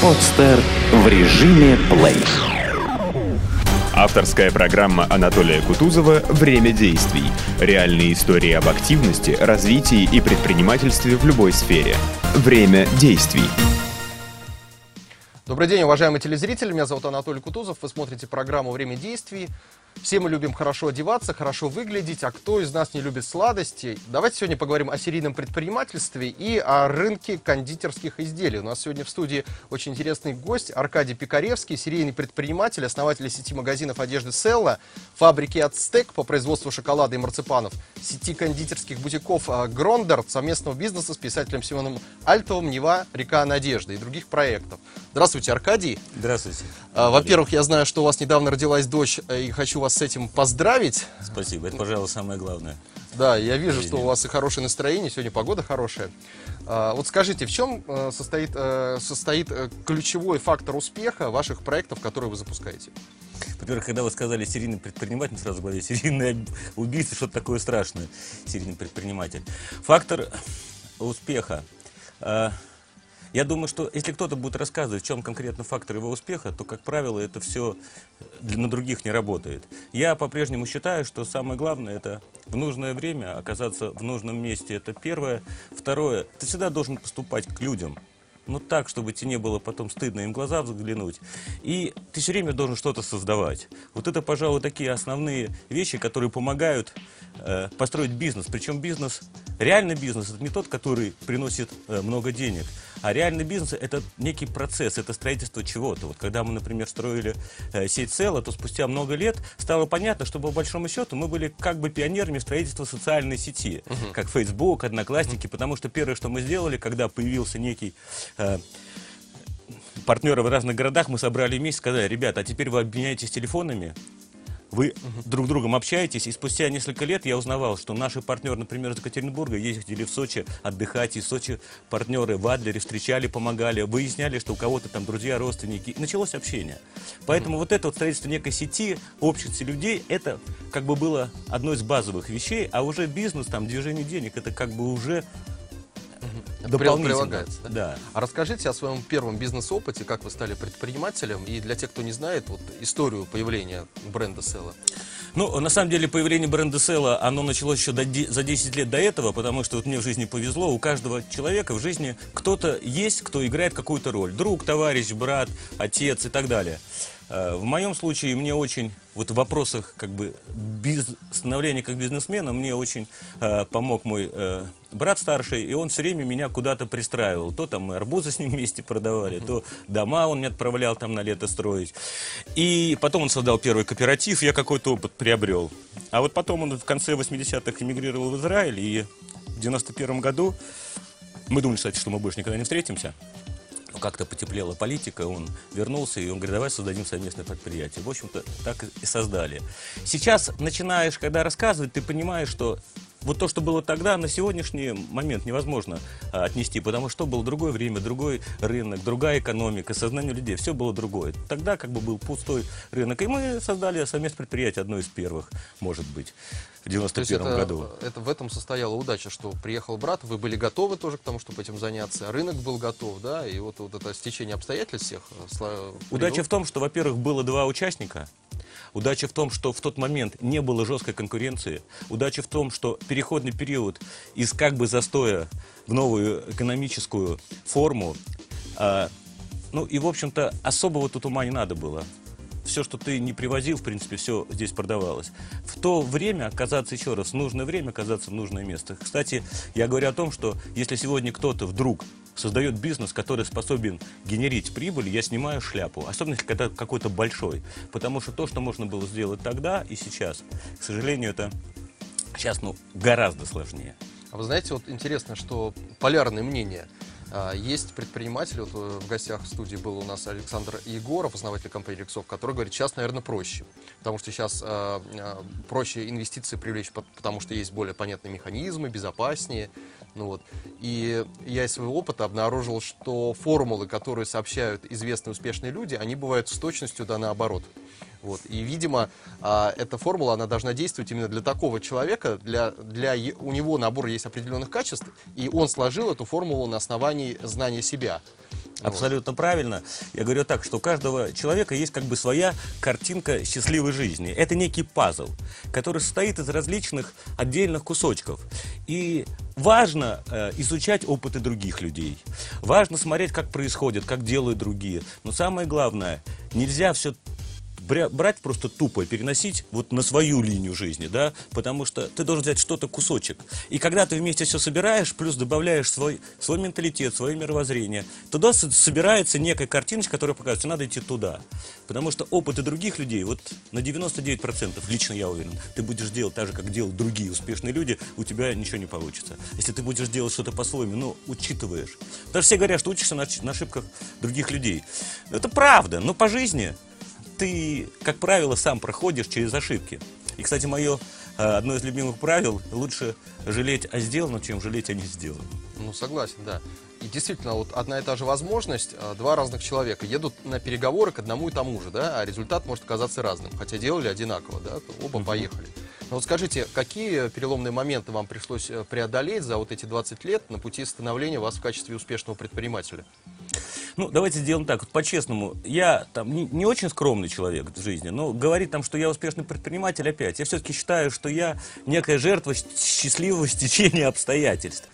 Подстер в режиме плей. Авторская программа Анатолия Кутузова «Время действий». Реальные истории об активности, развитии и предпринимательстве в любой сфере. Время действий. Добрый день, уважаемые телезрители. Меня зовут Анатолий Кутузов. Вы смотрите программу «Время действий». Все мы любим хорошо одеваться, хорошо выглядеть, а кто из нас не любит сладости? Давайте сегодня поговорим о серийном предпринимательстве и о рынке кондитерских изделий. У нас сегодня в студии очень интересный гость Аркадий Пикаревский, серийный предприниматель, основатель сети магазинов одежды Селла, фабрики Ацтек по производству шоколада и марципанов, сети кондитерских бутиков а, Грондер, совместного бизнеса с писателем Семеном Альтовым «Нева. Река надежды» и других проектов. Здравствуйте, Аркадий. Здравствуйте. А, Во-первых, я знаю, что у вас недавно родилась дочь, э, и хочу вас с этим поздравить. Спасибо. Это, пожалуй, самое главное. Да, я вижу, что у вас и хорошее настроение, сегодня погода хорошая. А, Вот скажите, в чем э, состоит, э, состоит э, ключевой фактор успеха ваших проектов, которые вы запускаете? Во-первых, когда вы сказали серийный предприниматель, сразу в голове серийный убийца, что-то такое страшное, серийный предприниматель. Фактор успеха. Я думаю, что если кто-то будет рассказывать, в чем конкретно фактор его успеха, то, как правило, это все на других не работает. Я по-прежнему считаю, что самое главное это в нужное время оказаться в нужном месте. Это первое. Второе, ты всегда должен поступать к людям. Ну так, чтобы тебе не было потом стыдно им в глаза взглянуть. И ты все время должен что-то создавать. Вот это, пожалуй, такие основные вещи, которые помогают э, построить бизнес. Причем бизнес, реальный бизнес, это не тот, который приносит э, много денег, а реальный бизнес это некий процесс, это строительство чего-то. Вот когда мы, например, строили э, сеть Села, то спустя много лет стало понятно, что по большому счету мы были как бы пионерами строительства социальной сети, как Facebook, Одноклассники, потому что первое, что мы сделали, когда появился некий э, партнеры в разных городах, мы собрали вместе, сказали, ребята, а теперь вы обменяетесь телефонами, вы друг с другом общаетесь, и спустя несколько лет я узнавал, что наши партнеры, например, из Екатеринбурга, ездили в Сочи отдыхать, и в Сочи партнеры в Адлере встречали, помогали, выясняли, что у кого-то там друзья, родственники, и началось общение. Поэтому вот это вот строительство некой сети, общности людей, это как бы было одной из базовых вещей, а уже бизнес, там, движение денег, это как бы уже дополнительно. прилагается, да? Да. А расскажите о своем первом бизнес-опыте, как вы стали предпринимателем, и для тех, кто не знает, вот историю появления бренда Села. Ну, на самом деле, появление бренда Села, оно началось еще до за 10 лет до этого, потому что вот мне в жизни повезло, у каждого человека в жизни кто-то есть, кто играет какую-то роль. Друг, товарищ, брат, отец и так далее. Э, В моем случае мне очень, вот в вопросах как бы биз- становления как бизнесмена, мне очень э, помог мой э, брат старший, и он все время меня куда-то пристраивал. То там мы арбузы с ним вместе продавали, то дома он меня отправлял там на лето строить. И потом он создал первый кооператив, я какой-то опыт приобрел. А вот потом он в конце 80-х эмигрировал в Израиль, и в 91 году мы думали, кстати, что мы больше никогда не встретимся. Но как-то потеплела политика, он вернулся, и он говорит, давай создадим совместное предприятие. В общем-то, так и создали. Сейчас начинаешь, когда рассказывать, ты понимаешь, что вот то, что было тогда, на сегодняшний момент невозможно а, отнести, потому что было другое время, другой рынок, другая экономика, сознание людей, все было другое. Тогда как бы был пустой рынок, и мы создали совместное предприятие, одно из первых, может быть, в То есть 91 это, году. это в этом состояла удача, что приехал брат, вы были готовы тоже к тому, чтобы этим заняться, рынок был готов, да, и вот, вот это стечение обстоятельств всех. э, Удача привело- в том, что, во-первых, было два участника. Удача в том, что в тот момент не было жесткой конкуренции. Удача в том, что переходный период из как бы застоя в новую экономическую форму. а, ну и, в общем-то, особого тут ума не надо было. Все, что ты не привозил, в принципе, все здесь продавалось. В то время оказаться, еще раз, в нужное время оказаться в нужное место. Кстати, я говорю о том, что если сегодня кто-то вдруг создает бизнес, который способен генерить прибыль, я снимаю шляпу. Особенно, если когда какой-то большой. Потому что то, что можно было сделать тогда и сейчас, к сожалению, это сейчас ну, гораздо сложнее. А вы знаете, вот интересно, что полярное мнение. А, Есть предприниматель, вот э, в гостях в студии был у нас Александр Егоров, основатель компании Рексов, который говорит, сейчас, наверное, проще. Потому что сейчас а, проще инвестиции привлечь, пот- потому что есть более понятные механизмы, безопаснее. Ну вот. И я из своего опыта обнаружил, что формулы, которые сообщают известные успешные люди, они бывают с точностью да наоборот. Вот. И, видимо, а, эта формула, она должна действовать именно для такого человека, для, для у него набор есть определенных качеств, и он сложил эту формулу на основании знания себя. Абсолютно правильно. Я говорю так, что у каждого человека есть как бы своя картинка счастливой жизни. Это некий пазл, который состоит из различных отдельных кусочков. И важно э, изучать опыты других людей. Важно смотреть, как происходит, как делают другие. Но самое главное, нельзя все брать просто тупо и переносить вот на свою линию жизни, да, потому что ты должен взять что-то кусочек. И когда ты вместе все собираешь, плюс добавляешь свой, свой менталитет, свое мировоззрение, туда собирается некая картиночка, которая показывает, что надо идти туда. Потому что опыты других людей, вот на 99%, лично я уверен, ты будешь делать так же, как делают другие успешные люди, у тебя ничего не получится. Если ты будешь делать что-то по-своему, ну, учитываешь. Потому что все говорят, что учишься на, на ошибках других людей. Это правда, но по жизни ты, как правило, сам проходишь через ошибки. И, кстати, мое э, одно из любимых правил – лучше жалеть о сделанном, чем жалеть о не сделанном. Ну, согласен, да. И действительно, вот одна и та же возможность, а, два разных человека едут на переговоры к одному и тому же, да, а результат может оказаться разным, хотя делали одинаково, да, оба поехали. Но вот скажите, какие переломные моменты вам пришлось э, преодолеть за вот эти 20 лет на пути становления вас в качестве успешного предпринимателя? Ну, давайте сделаем так, вот по-честному. Я там не, не очень скромный человек в жизни, но говорить там, что я успешный предприниматель, опять. Я все-таки считаю, что я некая жертва счастливого стечения обстоятельств.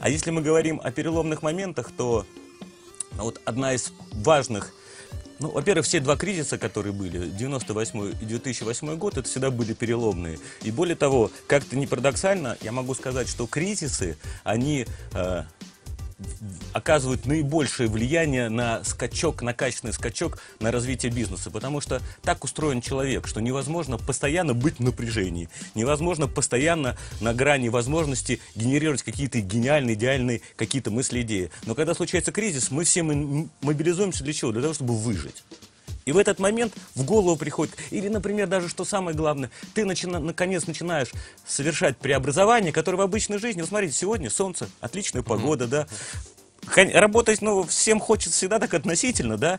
А если мы говорим о переломных моментах, то ну, вот одна из важных ну, во-первых, все два кризиса, которые были, 98 и 2008 год, это всегда были переломные. И более того, как-то не парадоксально, я могу сказать, что кризисы, они э, оказывают наибольшее влияние на скачок, на качественный скачок, на развитие бизнеса. Потому что так устроен человек, что невозможно постоянно быть в напряжении. Невозможно постоянно на грани возможности генерировать какие-то гениальные, идеальные какие-то мысли, идеи. Но когда случается кризис, мы все мобилизуемся для чего? Для того, чтобы выжить. И в этот момент в голову приходит, или, например, даже что самое главное, ты начина- наконец начинаешь совершать преобразование, которое в обычной жизни, вот смотрите, сегодня солнце, отличная погода, да, Работать, ну, всем хочется всегда так относительно, да,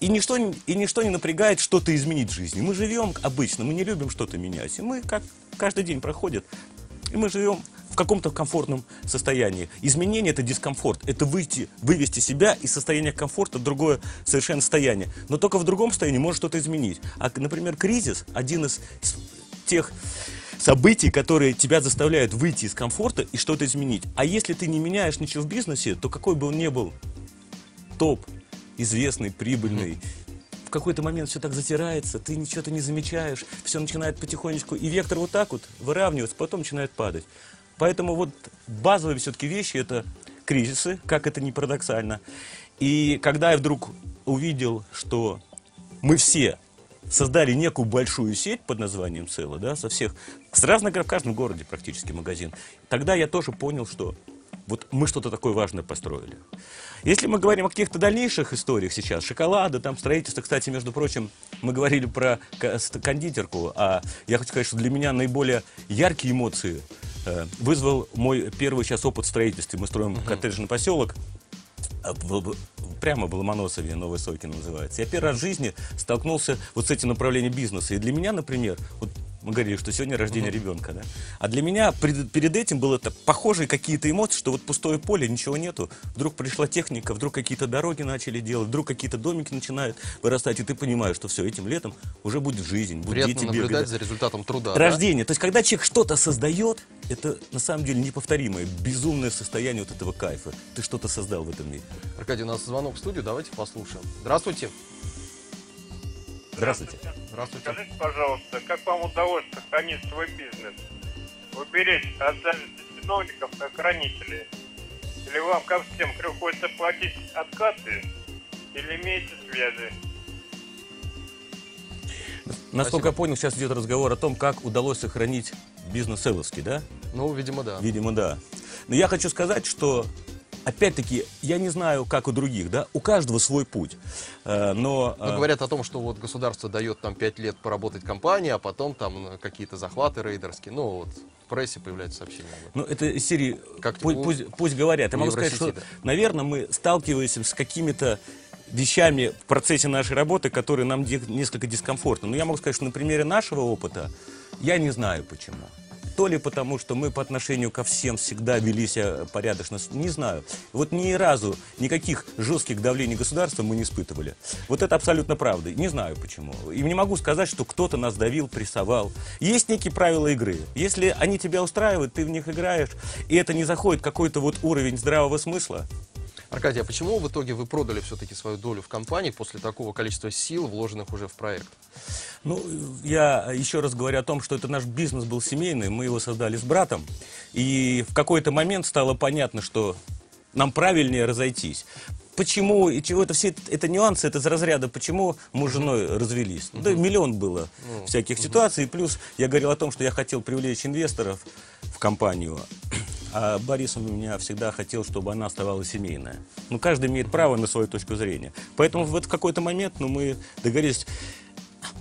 и ничто, и ничто не напрягает что-то изменить в жизни. Мы живем обычно, мы не любим что-то менять, и мы как каждый день проходит, и мы живем каком-то комфортном состоянии. Изменение – это дискомфорт, это выйти, вывести себя из состояния комфорта в другое совершенно состояние. Но только в другом состоянии может что-то изменить. А, например, кризис – один из тех событий, которые тебя заставляют выйти из комфорта и что-то изменить. А если ты не меняешь ничего в бизнесе, то какой бы он ни был топ, известный, прибыльный, в какой-то момент все так затирается, ты ничего-то не замечаешь, все начинает потихонечку, и вектор вот так вот выравнивается, потом начинает падать. Поэтому вот базовые все-таки вещи это кризисы, как это ни парадоксально. И когда я вдруг увидел, что мы все создали некую большую сеть под названием Цело, да, со всех, с разных, в каждом городе практически магазин, тогда я тоже понял, что вот мы что-то такое важное построили. Если мы говорим о каких-то дальнейших историях сейчас, шоколада, там строительство, кстати, между прочим, мы говорили про кондитерку, а я хочу сказать, что для меня наиболее яркие эмоции вызвал мой первый сейчас опыт в строительстве. Мы строим коттеджный поселок, а, прямо в Ломоносове, Новой Сойкино называется. Я первый раз в жизни столкнулся вот с этим направлением бизнеса. И для меня, например, вот мы говорили, что сегодня рождение ребенка, да? А для меня пред- перед этим было это похожие какие-то эмоции, что вот пустое поле, ничего нету. Вдруг пришла техника, вдруг какие-то дороги начали делать, вдруг какие-то домики начинают вырастать, и ты понимаешь, что все, этим летом уже будет жизнь, будут Приятно дети наблюдать бегать. за результатом труда. да? Рождение. То есть, когда человек что-то создает, это на самом деле неповторимое, безумное состояние вот этого кайфа. Ты что-то создал в этом мире. Аркадий, у нас звонок в студию, давайте послушаем. Здравствуйте. Здравствуйте. Здравствуйте. Скажите, пожалуйста, как вам удалось сохранить свой бизнес? Уберечь от зависти чиновников и хранителей? Или вам, как всем, приходится платить откаты? Или имеете связи? Насколько я понял, сейчас идет разговор о том, как удалось сохранить бизнес Эловский, да? Ну, видимо, да. Видимо, да. Но я хочу сказать, что опять-таки, я не знаю, как у других, да, у каждого свой путь. Э, но... Ну, э, говорят о том, что вот государство дает там 5 лет поработать компании, а потом там э, какие-то захваты рейдерские. Ну, вот в прессе появляются сообщения. Ну, это из серии Как пу- у- пусть, пусть говорят. Я могу сказать, что, да. наверное, мы сталкиваемся с какими-то вещами в процессе нашей работы, которые нам несколько дискомфортны. Но я могу сказать, что на примере нашего опыта я не знаю почему. То ли потому, что мы по отношению ко всем всегда вели себя порядочно, с- не знаю. Вот ни разу никаких жестких давлений государства мы не испытывали. Вот это абсолютно правда. Не знаю почему. И не могу сказать, что кто-то нас давил, прессовал. Есть некие правила игры. Если они тебя устраивают, ты в них играешь, и это не заходит какой-то вот уровень здравого смысла, Аркадий, а почему в итоге вы продали все-таки свою долю в компании после такого количества сил, вложенных уже в проект? Ну, я еще раз говорю о том, что это наш бизнес был семейный, мы его создали с братом, и в какой-то момент стало понятно, что нам правильнее разойтись. Почему и чего это все это, нюансы, это из разряда, почему мы с женой развелись. Да, миллион было всяких ситуаций. И плюс я говорил о том, что я хотел привлечь инвесторов в компанию. А Борис у меня всегда хотел, чтобы она оставалась семейная. Ну, каждый имеет право на свою точку зрения. Поэтому в этот какой-то момент ну, мы договорились.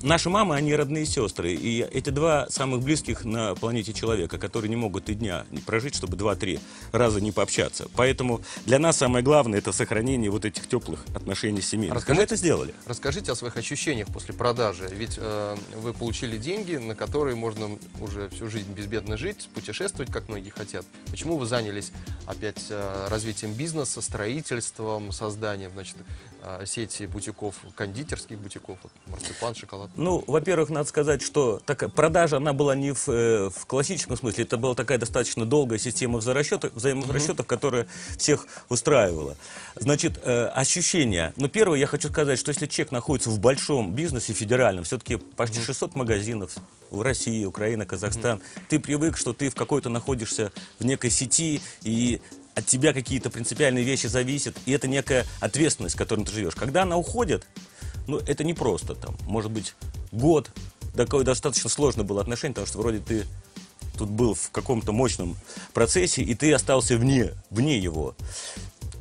Наши мамы, они родные сестры. И эти два самых близких на планете человека, которые не могут и дня прожить, чтобы два-три раза не пообщаться. Поэтому для нас самое главное это сохранение вот этих теплых отношений семейных. И Расскажите. Мы это сделали. Расскажите о своих ощущениях после продажи. Ведь э, вы получили деньги, на которые можно уже всю жизнь безбедно жить, путешествовать, как многие хотят. Почему вы занялись опять э, развитием бизнеса, строительством, созданием значит, э, сети бутиков, кондитерских бутиков, вот, марципан, шоколад? Ну, во-первых, надо сказать, что такая продажа, она была не в, э, в классическом смысле, это была такая достаточно долгая система взаиморасчетов, взаиморасчетов, которая всех устраивала. Значит, э, ощущения. Ну, первое, я хочу сказать, что если человек находится в большом бизнесе федеральном, все-таки почти 600 магазинов в России, Украина, Казахстан, ты привык, что ты в какой-то находишься в некой сети, и от тебя какие-то принципиальные вещи зависят, и это некая ответственность, с которой ты живешь. Когда она уходит, ну, это не просто, там, может быть, год, такое достаточно сложно было отношение, потому что вроде ты тут был в каком-то мощном процессе, и ты остался вне, вне его.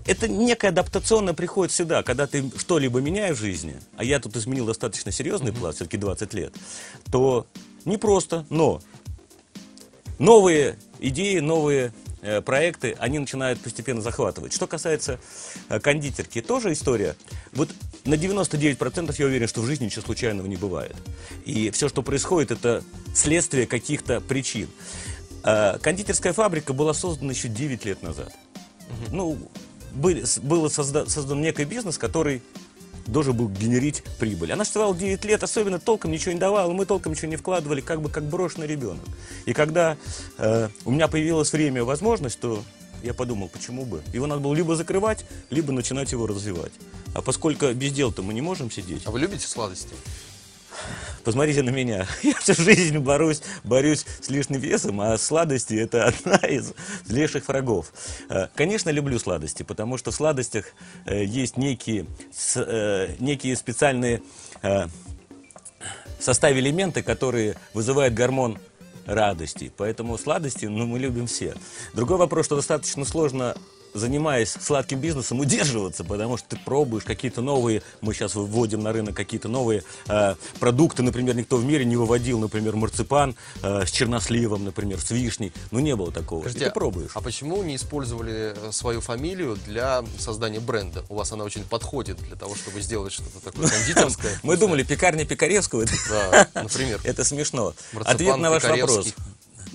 Это некая адаптационная приходит всегда, когда ты что-либо меняешь в жизни, а я тут изменил достаточно серьезный план, все-таки 20 лет, то непросто, но новые идеи, новые э, проекты, они начинают постепенно захватывать. Что касается э, кондитерки, тоже история. Вот на 99% я уверен, что в жизни ничего случайного не бывает. И все, что происходит, это следствие каких-то причин. Э, кондитерская фабрика была создана еще 9 лет назад. Ну, были, был созда- создан некий бизнес, который должен был генерить прибыль. Она существовала 9 лет, особенно толком ничего не давала, мы толком ничего не вкладывали, как бы как брошенный ребенок. И когда э, у меня появилось время, возможность, то я подумал, почему бы. Его надо было либо закрывать, либо начинать его развивать. А поскольку без дел-то мы не можем сидеть, А вы любите сладости? Посмотрите на меня. Я всю жизнь борюсь, борюсь с лишним весом, а сладости это одна из злейших врагов. Э, Конечно, люблю сладости, потому что в сладостях э, есть некие, э, некие специальные в составе элементы, которые вызывают гормон радости. Поэтому сладости ну, мы любим все. Другой вопрос, что достаточно сложно занимаясь сладким бизнесом, удерживаться, потому что ты пробуешь какие-то новые, мы сейчас выводим на рынок какие-то новые э, продукты, например, никто в мире не выводил, например, марципан э, с черносливом, например, с вишней, ну не было такого, и Скажите, ты пробуешь. а почему не использовали э, свою фамилию для создания бренда? У вас она очень подходит для того, чтобы сделать что-то такое кондитерское. Мы думали, пекарня Пикаревского, Да, например. Это смешно. Ответ на ваш вопрос.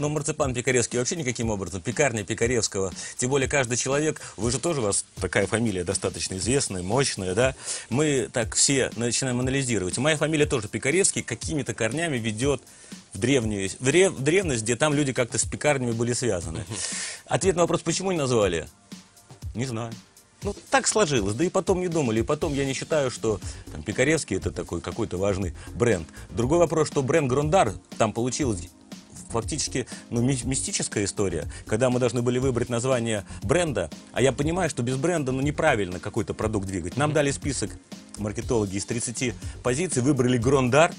Ну, марципан Пикаревский вообще никаким образом. Пекарня Пикаревского. Тем более каждый человек, вы же тоже, у вас такая фамилия достаточно известная, мощная, да? Мы так все начинаем анализировать. Моя фамилия тоже Пикаревский, какими-то корнями ведет в древнюю, в, древ- в древность, где там люди как-то с пекарнями были связаны. Ответ на вопрос, почему не назвали? Не знаю. Ну, так сложилось. Да и потом не думали. И потом я не считаю, что там, Пикаревский это такой какой-то важный бренд. Другой вопрос, что бренд Грондар там получилось фактически ну, ми- мистическая история, когда мы должны были выбрать название бренда, а я понимаю, что без бренда ну, неправильно какой-то продукт двигать. Нам дали список маркетологи из 30 позиций, выбрали Грондар,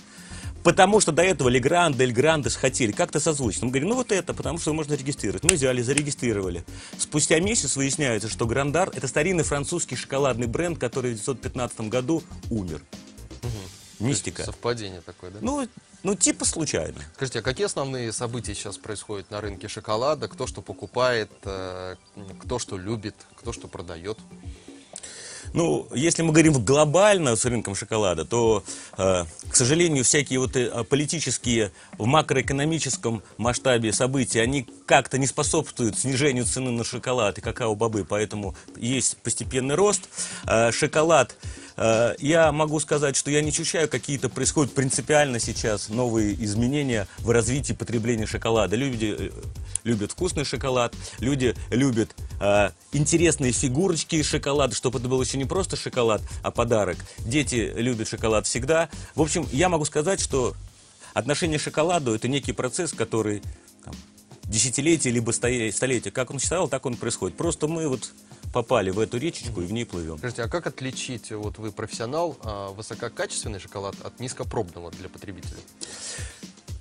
Потому что до этого Легранд, Дель Грандес хотели как-то созвучно. Мы говорим, ну вот это, потому что можно регистрировать. Мы взяли, зарегистрировали. Спустя месяц выясняется, что Грандар – это старинный французский шоколадный бренд, который в 1915 году умер. Мистика. Совпадение такое, да? Ну, ну, типа случайно. Скажите, а какие основные события сейчас происходят на рынке шоколада? Кто что покупает, э, кто что любит, кто что продает? Ну, если мы говорим глобально с рынком шоколада, то, э, к сожалению, всякие вот э, политические в макроэкономическом масштабе события, они как-то не способствуют снижению цены на шоколад и какао-бобы, поэтому есть постепенный рост. Э, шоколад Э, я могу сказать, что я не ощущаю какие-то происходят принципиально сейчас новые изменения в развитии потребления шоколада. Люди э, любят вкусный шоколад, люди любят э, интересные фигурочки из шоколада, чтобы это был еще не просто шоколад, а подарок. Дети любят шоколад всегда. В общем, я могу сказать, что отношение к шоколаду – это некий процесс, который там, десятилетия либо столетия, как он считал, так он происходит. Просто мы вот попали в эту речечку и в ней плывем. Скажите, а как отличить, вот вы профессионал, а, высококачественный шоколад от низкопробного для потребителя?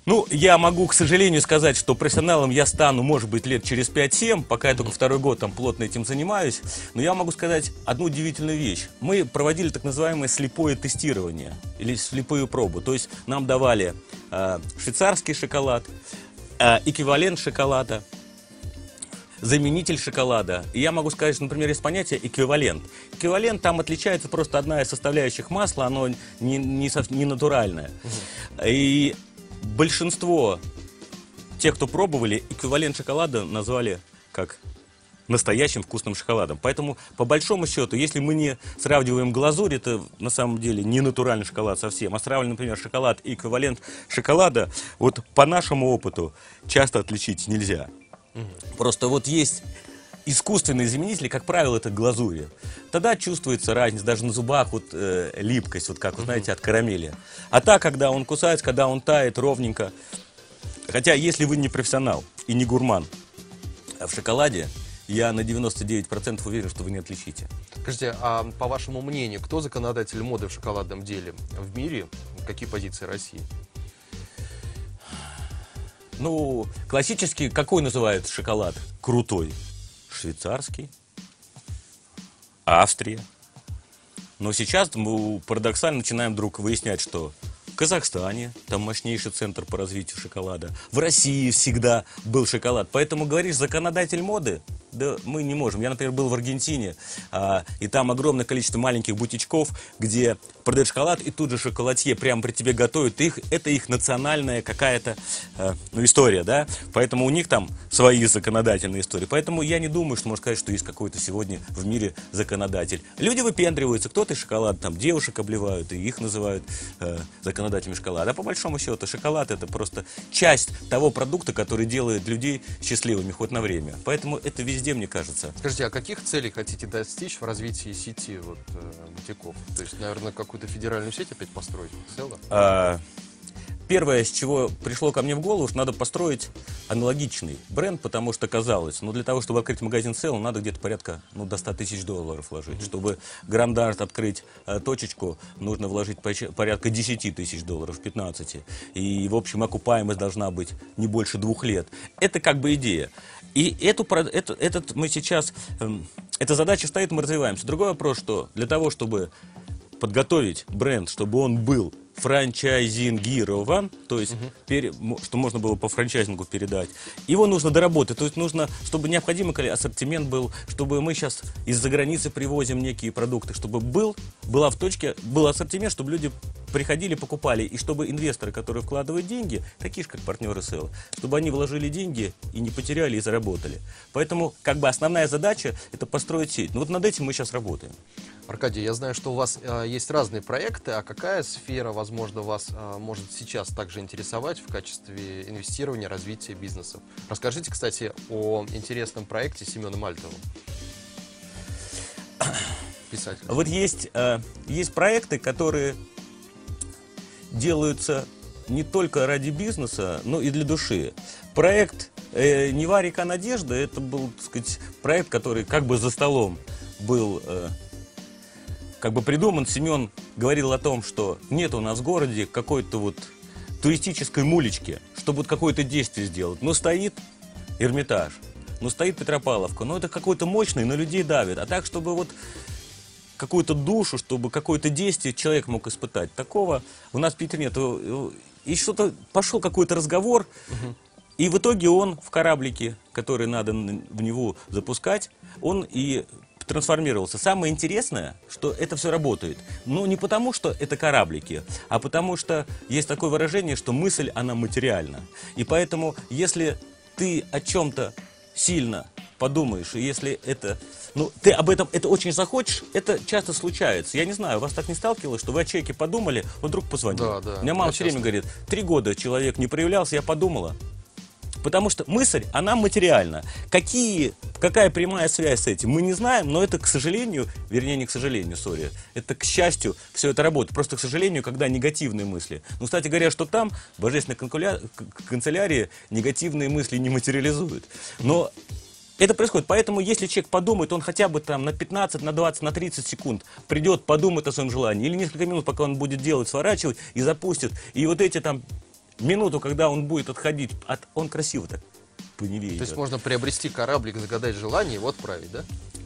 Ну, я могу, к сожалению, сказать, что профессионалом я стану, может быть, лет через 5-7, пока я только второй год там плотно этим занимаюсь. Но я могу сказать одну удивительную вещь. Мы проводили так называемое слепое тестирование или слепую пробу. То есть нам давали э, швейцарский шоколад, э, эквивалент шоколада, заменитель шоколада. И я могу сказать, что, например, есть понятие эквивалент. Эквивалент там отличается просто одна из составляющих масла, оно не, не, не натуральное. Угу. И большинство тех, кто пробовали, эквивалент шоколада назвали как настоящим вкусным шоколадом. Поэтому, по большому счету, если мы не сравниваем глазурь, это на самом деле не натуральный шоколад совсем, а сравниваем, например, шоколад и эквивалент шоколада, вот по нашему опыту часто отличить нельзя. Угу. Просто вот есть искусственные заменители, как правило, это глазури. Тогда чувствуется разница, даже на зубах вот э, липкость, вот как вы знаете, от карамели. А так, когда он кусается, когда он тает ровненько. Хотя, если вы не профессионал и не гурман а в шоколаде, я на 99% уверен, что вы не отличите. Скажите, а по вашему мнению, кто законодатель моды в шоколадном деле в мире? Какие позиции России? Ну, классический, какой называют шоколад? Крутой. Швейцарский. Австрия. Но сейчас мы парадоксально начинаем вдруг выяснять, что в Казахстане, там мощнейший центр по развитию шоколада. В России всегда был шоколад. Поэтому говоришь, законодатель моды, да мы не можем. Я, например, был в Аргентине, а, и там огромное количество маленьких бутичков, где продают шоколад, и тут же шоколадье прямо при тебе готовят. Их, это их национальная какая-то а, ну, история, да? Поэтому у них там свои законодательные истории. Поэтому я не думаю, что можно сказать, что есть какой-то сегодня в мире законодатель. Люди выпендриваются, кто-то шоколад, там девушек обливают, и их называют э, законодателями шоколада. А по большому счету шоколад это просто часть того продукта, который делает людей счастливыми хоть на время. Поэтому это везде везде, мне кажется. Скажите, а каких целей хотите достичь в развитии сети вот, э, бутиков? То есть, наверное, какую-то федеральную сеть опять построить? Цело? А, первое, с чего пришло ко мне в голову, что надо построить аналогичный бренд, потому что казалось, ну, для того, чтобы открыть магазин Sell, надо где-то порядка, ну, до 100 тысяч долларов вложить. Mm-hmm. Чтобы Грандарт открыть э, точечку, нужно вложить порядка 10 тысяч долларов, 15. И, в общем, окупаемость должна быть не больше двух лет. Это как бы идея. И эту, эту, этот мы сейчас, эм, эта задача стоит, мы развиваемся. Другой вопрос, что для того, чтобы подготовить бренд, чтобы он был франчайзингирован, то есть, угу. пере, что можно было по франчайзингу передать. Его нужно доработать, то есть нужно, чтобы необходимый ассортимент был, чтобы мы сейчас из-за границы привозим некие продукты, чтобы был, была в точке, был ассортимент, чтобы люди приходили, покупали, и чтобы инвесторы, которые вкладывают деньги, такие же, как партнеры СЭЛ, чтобы они вложили деньги и не потеряли, и заработали. Поэтому, как бы, основная задача – это построить сеть. Ну вот над этим мы сейчас работаем. Аркадий, я знаю, что у вас э, есть разные проекты, а какая сфера, возможно, вас э, может сейчас также интересовать в качестве инвестирования, развития бизнеса? Расскажите, кстати, о интересном проекте Семена Мальтова. Писатель. Вот есть, э, есть проекты, которые делаются не только ради бизнеса, но и для души. Проект э, «Нева. Река Надежда» — это был, так сказать, проект, который как бы за столом был э, как бы придуман, Семен говорил о том, что нет у нас в городе какой-то вот туристической мулечке, чтобы вот какое-то действие сделать. Но стоит Эрмитаж, ну стоит Петропавловка, ну это какой-то мощный, на людей давит. А так, чтобы вот какую-то душу, чтобы какое-то действие человек мог испытать. Такого у нас в Питере нет. И что-то пошел какой-то разговор, и в итоге он в кораблике, который надо в него запускать, он и трансформировался. Самое интересное, что это все работает. Но не потому, что это кораблики, а потому что есть такое выражение, что мысль, она материальна. И поэтому, если ты о чем-то сильно подумаешь, и если это, ну, ты об этом, это очень захочешь, это часто случается. Я не знаю, вас так не сталкивалось, что вы о человеке подумали, он вдруг позвонил. Да, да. У меня мама Я все время говорит, три года человек не проявлялся, я подумала. Потому что мысль, она материальна. Какие, какая прямая связь с этим, мы не знаем, но это, к сожалению, вернее, не к сожалению, сори, это, к счастью, все это работает. Просто, к сожалению, когда негативные мысли. Ну, кстати говоря, что там, в божественной канцелярии, негативные мысли не материализуют. Но это происходит. Поэтому, если человек подумает, он хотя бы там на 15, на 20, на 30 секунд придет, подумает о своем желании, или несколько минут, пока он будет делать, сворачивать и запустит. И вот эти там минуту, когда он будет отходить, от, он красиво так по Неве То есть идет. можно приобрести кораблик, загадать желание и вот отправить, да?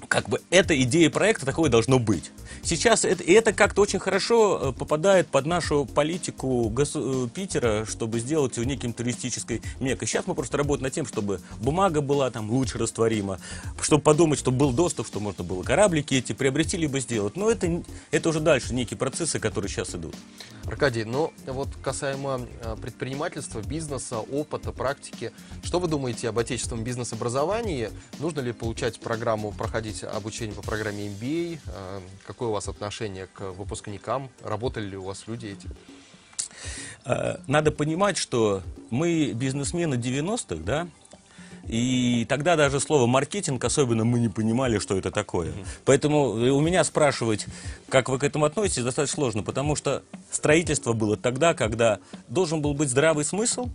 Как бы эта идея проекта такое должно быть. Сейчас это, и это как-то очень хорошо э, попадает под нашу политику гос- э, Питера, чтобы сделать его неким туристической мекой. Сейчас мы просто работаем над тем, чтобы бумага была там лучше растворима, чтобы подумать, чтобы был доступ, что можно было кораблики эти приобрести либо сделать. Но это, это уже дальше некие процессы, которые сейчас идут. Аркадий, ну вот касаемо э, предпринимательства, бизнеса, опыта, практики, что вы думаете об отечественном бизнес-образовании? Нужно ли получать программу, проходить обучение по программе MBA? Какое у вас отношение к выпускникам? Работали ли у вас люди эти? Э, Надо понимать, что мы бизнесмены 90-х, да, и тогда даже слово маркетинг особенно мы не понимали, что это такое. Поэтому у меня спрашивать, как вы к этому относитесь, достаточно сложно, потому что строительство было тогда, когда должен был быть здравый смысл,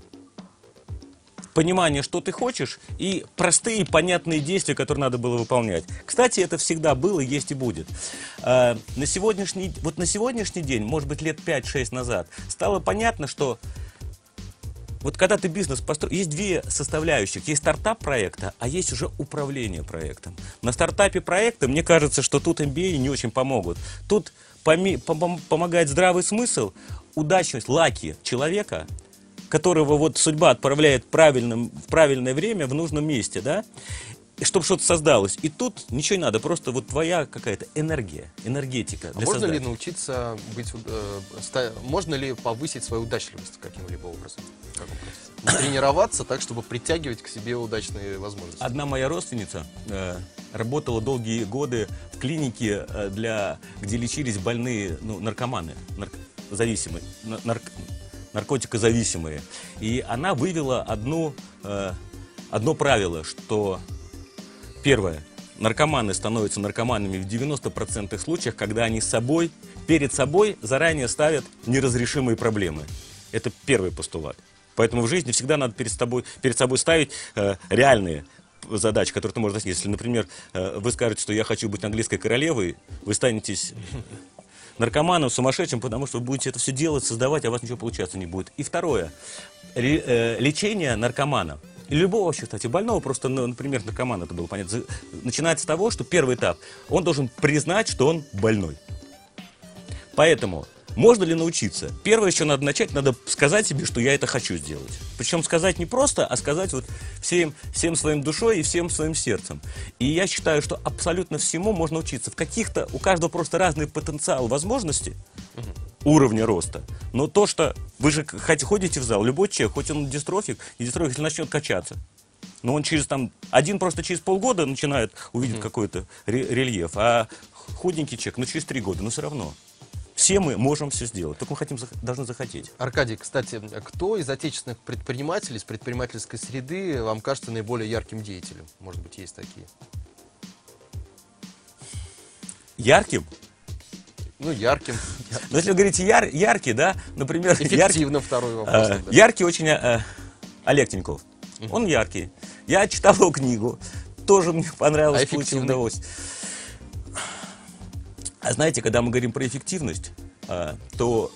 понимание, что ты хочешь, и простые, понятные действия, которые надо было выполнять. Кстати, это всегда было, есть и будет. Э, На сегодняшний, вот на сегодняшний день, может быть, лет 5-6 назад, стало понятно, что вот когда ты бизнес построишь, есть две составляющих. Есть стартап проекта, а есть уже управление проектом. На стартапе проекта, мне кажется, что тут MBA не очень помогут. Тут помогает здравый смысл, удачность, лаки человека, которого вот судьба отправляет правильным, в правильное время, в нужном месте, да, чтобы что-то создалось. И тут ничего не надо, просто вот твоя какая-то энергия, энергетика. А можно ли создания. научиться быть, э, ста- можно ли повысить свою удачливость каким-либо образом? Как? Тренироваться так, чтобы притягивать к себе удачные возможности. Одна моя родственница э, работала долгие годы в клинике, э, для, где лечились больные ну, наркоманы, нарк- зависимые, на- нарк- наркотикозависимые. И она вывела одну, э, одно правило, что первое, наркоманы становятся наркоманами в 90% случаях, когда они с собой, перед собой заранее ставят неразрешимые проблемы. Это первый постулат. Поэтому в жизни всегда надо перед собой, перед собой ставить э, реальные задачи, которые ты можешь достичь. Если, например, э, вы скажете, что я хочу быть английской королевой, вы станетесь наркоманом, сумасшедшим, потому что вы будете это все делать, создавать, а у вас ничего получаться не будет. И второе. Э, лечение наркомана. И любого вообще, кстати, больного, просто, ну, например, наркомана, это было понятно, начинается с того, что первый этап, он должен признать, что он больной. Поэтому можно ли научиться? Первое, что надо начать, надо сказать себе, что я это хочу сделать. Причем сказать не просто, а сказать вот всем, всем своим душой и всем своим сердцем. И я считаю, что абсолютно всему можно учиться. В каких-то, у каждого просто разный потенциал возможности уровня роста. Но то, что вы же хоть ходите в зал, любой человек, хоть он дистрофик, и дистрофик, если начнет качаться, но он через там, один просто через полгода начинает увидеть какой-то ре- рельеф, а худенький человек, ну через три года, но все равно. Все мы можем все сделать, только мы хотим, должны захотеть. Аркадий, кстати, кто из отечественных предпринимателей, из предпринимательской среды вам кажется наиболее ярким деятелем? Может быть, есть такие? Ярким? Ну, ярким. Но если вы говорите яр, яркий, да, например, яркий, Эффективно второй вопрос. э, тогда. яркий очень э, Олег Тиньков. Он яркий. Я читал его книгу, тоже мне понравилось, А получил удовольствие. А знаете, когда мы говорим про эффективность, э, то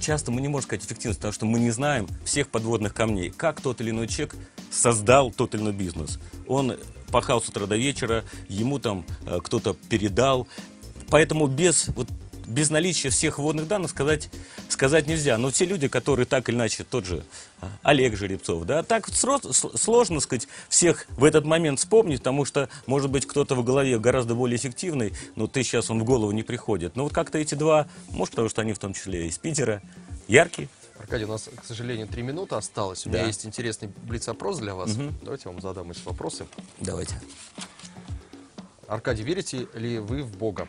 часто мы не можем сказать эффективность, потому что мы не знаем всех подводных камней, как тот или иной человек создал тот или иной бизнес. Он пахал с утра до вечера, ему там э, кто-то передал. Поэтому без вот без наличия всех вводных данных сказать, сказать нельзя. Но те люди, которые так или иначе, тот же а, Олег Жеребцов, да, так сложно сказать всех в этот момент вспомнить, потому что, может быть, кто-то в голове гораздо более эффективный, но ты сейчас он в голову не приходит. Но вот как-то эти два, может, потому что они в том числе из Питера, яркие. Аркадий, у нас, к сожалению, три минуты осталось. У да. меня есть интересный блиц-опрос для вас. Угу. Давайте я вам задам эти вопросы. Давайте. Аркадий, верите ли вы в Бога?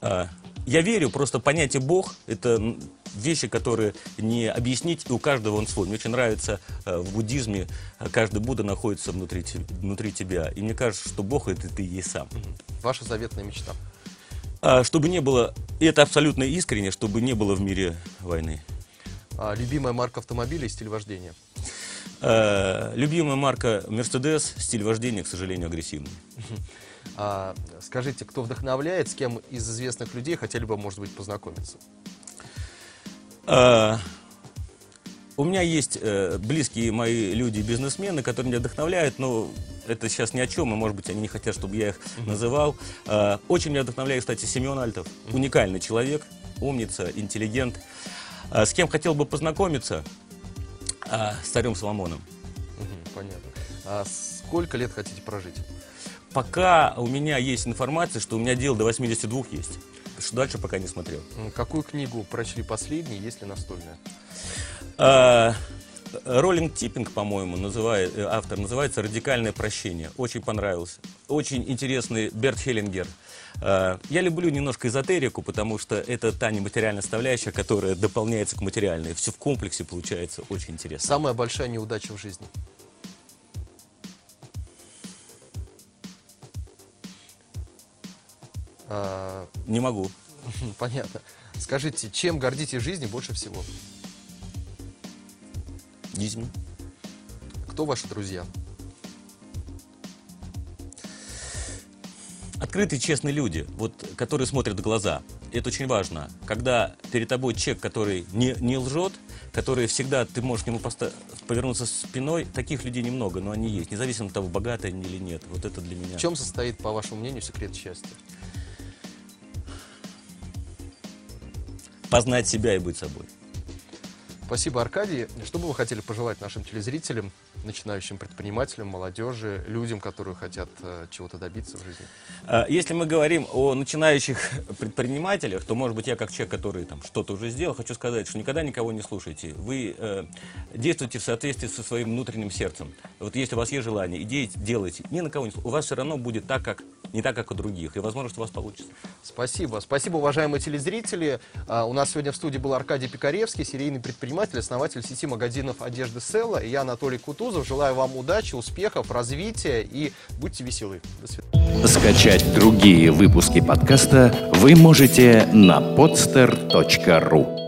А, я верю, просто понятие Бог – это вещи, которые не объяснить, и у каждого он свой. Мне очень нравится э, в буддизме, э, каждый Будда находится внутри, внутри тебя. И мне кажется, что Бог – это ты и сам. Ваша заветная мечта? А, чтобы не было, и это абсолютно искренне, чтобы не было в мире войны. А, любимая марка автомобиля и стиль вождения? А, любимая марка Mercedes, стиль вождения, к сожалению, агрессивный. А, скажите, кто вдохновляет, с кем из известных людей хотели бы, может быть, познакомиться? А, у меня есть э, близкие мои люди-бизнесмены, которые меня вдохновляют, но это сейчас ни о чем, и, может быть, они не хотят, чтобы я их uh-huh. называл. Э, очень меня вдохновляет, кстати, Семен Альтов. Uh-huh. Уникальный человек, умница, интеллигент. Э, с кем хотел бы познакомиться? Э, с царем Соломоном. Uh-huh, понятно. А сколько лет хотите прожить? Пока у меня есть информация, что у меня дело до 82 есть. Что дальше пока не смотрел. Какую книгу прочли последней, если настольная? Роллинг Типпинг, по-моему, называет, э, автор называется «Радикальное прощение». Очень понравился. Очень интересный Берт Хеллингер. А, я люблю немножко эзотерику, потому что это та нематериальная составляющая, которая дополняется к материальной. Все в комплексе получается очень интересно. Самая большая неудача в жизни? А... Не могу. Понятно. Скажите, чем гордитесь в жизни больше всего? Детьми. Кто ваши друзья? Открытые, честные люди, вот, которые смотрят в глаза. Это очень важно. Когда перед тобой человек, который не, не лжет, который всегда, ты можешь к нему повернуться спиной, таких людей немного, но они есть, независимо от того, богатые они или нет. Вот это для меня. В чем состоит, по вашему мнению, секрет счастья? Познать себя и быть собой. Спасибо, Аркадий. Что бы вы хотели пожелать нашим телезрителям, начинающим предпринимателям, молодежи, людям, которые хотят э, чего-то добиться в жизни? А, если мы говорим о начинающих предпринимателях, то, может быть, я как человек, который там что-то уже сделал, хочу сказать, что никогда никого не слушайте. Вы э, действуйте в соответствии со своим внутренним сердцем. Вот если у вас есть желание, идеи делайте, ни на кого не слушайте. У вас все равно будет так, как не так, как у других. И возможно, что у вас получится. Спасибо. Спасибо, уважаемые телезрители. А, у нас сегодня в студии был Аркадий Пикаревский, серийный предприниматель, основатель сети магазинов одежды Селла. И я, Анатолий Кутузов. Желаю вам удачи, успехов, развития и будьте веселы. До свидания. Скачать другие выпуски подкаста вы можете на podster.ru